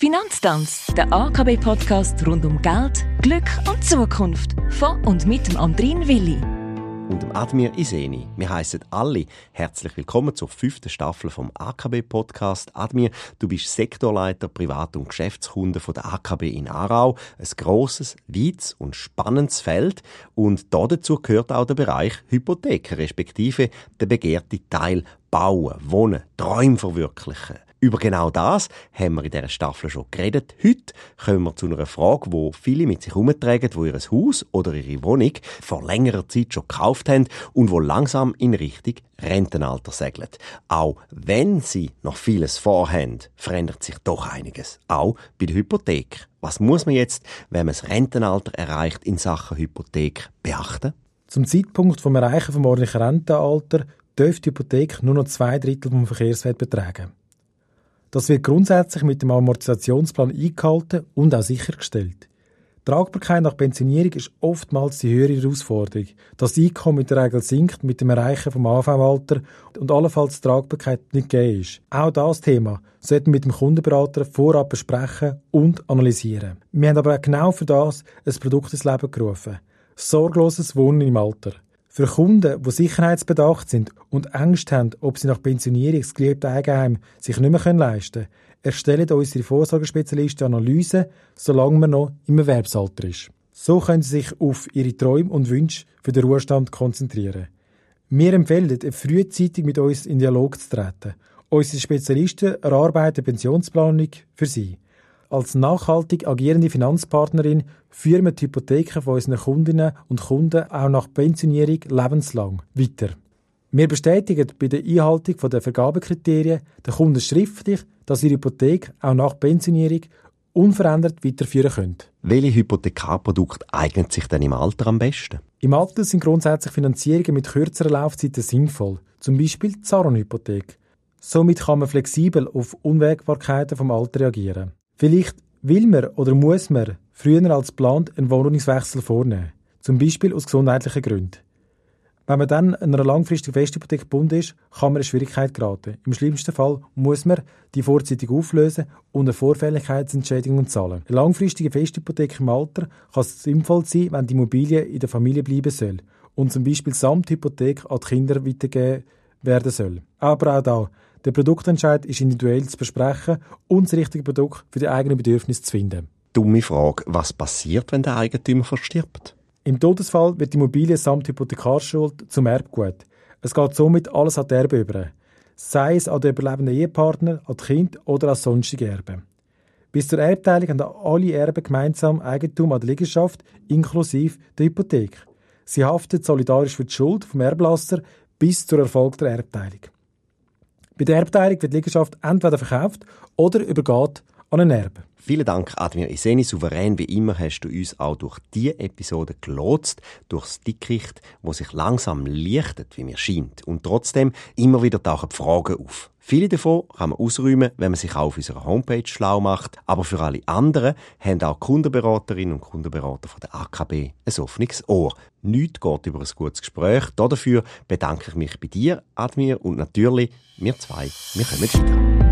Finanztanz, der AKB-Podcast rund um Geld, Glück und Zukunft. Von und mit dem Andrin Willi. Und dem Admir Iseni. Wir heißen alle herzlich willkommen zur fünften Staffel vom AKB-Podcast. Admir, du bist Sektorleiter Privat- und Geschäftskunde von der AKB in Aarau. Ein grosses, weites und spannendes Feld. Und dazu gehört auch der Bereich Hypotheken, respektive der begehrte Teil Bauen, Wohnen, Träume verwirklichen. Über genau das haben wir in dieser Staffel schon geredet. Heute kommen wir zu einer Frage, wo viele mit sich herumtragen, wo ihr Haus oder ihre Wohnung vor längerer Zeit schon gekauft haben und wo langsam in Richtung Rentenalter segeln. Auch wenn sie noch vieles vorhaben, verändert sich doch einiges. Auch bei der Hypothek. Was muss man jetzt, wenn man das Rentenalter erreicht, in Sachen Hypothek beachten? Zum Zeitpunkt vom Erreichen vom ordentlichen Rentenalter dürfte die Hypothek nur noch zwei Drittel vom Verkehrswert betragen. Das wird grundsätzlich mit dem Amortisationsplan eingehalten und auch sichergestellt. Tragbarkeit nach Pensionierung ist oftmals die höhere Herausforderung. Das Einkommen in der Regel sinkt mit dem Erreichen vom AV-Alter und allenfalls die Tragbarkeit nicht gegeben ist. Auch das Thema sollten wir mit dem Kundenberater vorab besprechen und analysieren. Wir haben aber auch genau für das ein Produkt ins Leben gerufen. Sorgloses Wohnen im Alter. Für Kunden, die sicherheitsbedacht sind und Angst haben, ob sie nach Pensionierung das geliebte Eigenheim sich nicht mehr leisten können, erstellen unsere Vorsorgespezialisten Analysen, solange man noch im Erwerbsalter ist. So können sie sich auf ihre Träume und Wünsche für den Ruhestand konzentrieren. Wir empfehlen, frühzeitig mit uns in Dialog zu treten. Unsere Spezialisten erarbeiten Pensionsplanung für sie. Als nachhaltig agierende Finanzpartnerin führen wir die Hypotheken von unseren Kundinnen und Kunden auch nach Pensionierung lebenslang weiter. Wir bestätigen bei der Einhaltung der Vergabekriterien den Kunden schriftlich, dass ihre Hypothek auch nach Pensionierung unverändert weiterführen können. Welche Hypothekarprodukte eignen sich denn im Alter am besten? Im Alter sind grundsätzlich Finanzierungen mit kürzeren Laufzeiten sinnvoll, zum Beispiel die Zaron-Hypothek. Somit kann man flexibel auf Unwägbarkeiten vom Alter reagieren. Vielleicht will man oder muss man früher als geplant einen Wohnungswechsel vornehmen, zum Beispiel aus gesundheitlichen Gründen. Wenn man dann einer langfristigen Festhypothek gebunden ist, kann man in Schwierigkeit geraten. Im schlimmsten Fall muss man die vorzeitig auflösen und eine Vorfälligkeitsentschädigung zahlen. Eine langfristige Festhypothek im Alter kann sinnvoll sein, wenn die Immobilie in der Familie bleiben soll und zum Beispiel samt Hypothek an die Kinder weitergegeben werden soll. Aber auch da, der Produktentscheid ist individuell zu besprechen und das richtige Produkt für die eigenen Bedürfnisse zu finden. Dumme Frage, was passiert, wenn der Eigentümer verstirbt? Im Todesfall wird die Immobilie samt Hypothekarschuld zum Erbgut. Es geht somit alles an die Erbe über. Sei es an den überlebenden Ehepartner, an das Kind oder als sonstige Erbe. Bis zur Erbteilung haben alle Erben gemeinsam Eigentum an der Liegenschaft, inklusive der Hypothek. Sie haften solidarisch für die Schuld vom Erblasser bis zur Erfolg der Erbteilung. Bei der Erbteilung wird die Liegenschaft entweder verkauft oder übergeht an einen Erben. Vielen Dank, Admir Iseni. Souverän wie immer hast du uns auch durch diese Episode gelotst, durchs Dickicht, wo sich langsam lichtet, wie mir scheint. Und trotzdem immer wieder tauchen Fragen auf. Viele davon kann man ausräumen, wenn man sich auch auf unserer Homepage schlau macht. Aber für alle anderen haben auch Kundenberaterinnen und Kundenberater von der AKB ein offenes Ohr. Nichts geht über ein gutes Gespräch. Dafür bedanke ich mich bei dir, Admir, und natürlich wir zwei. Wir kommen wieder.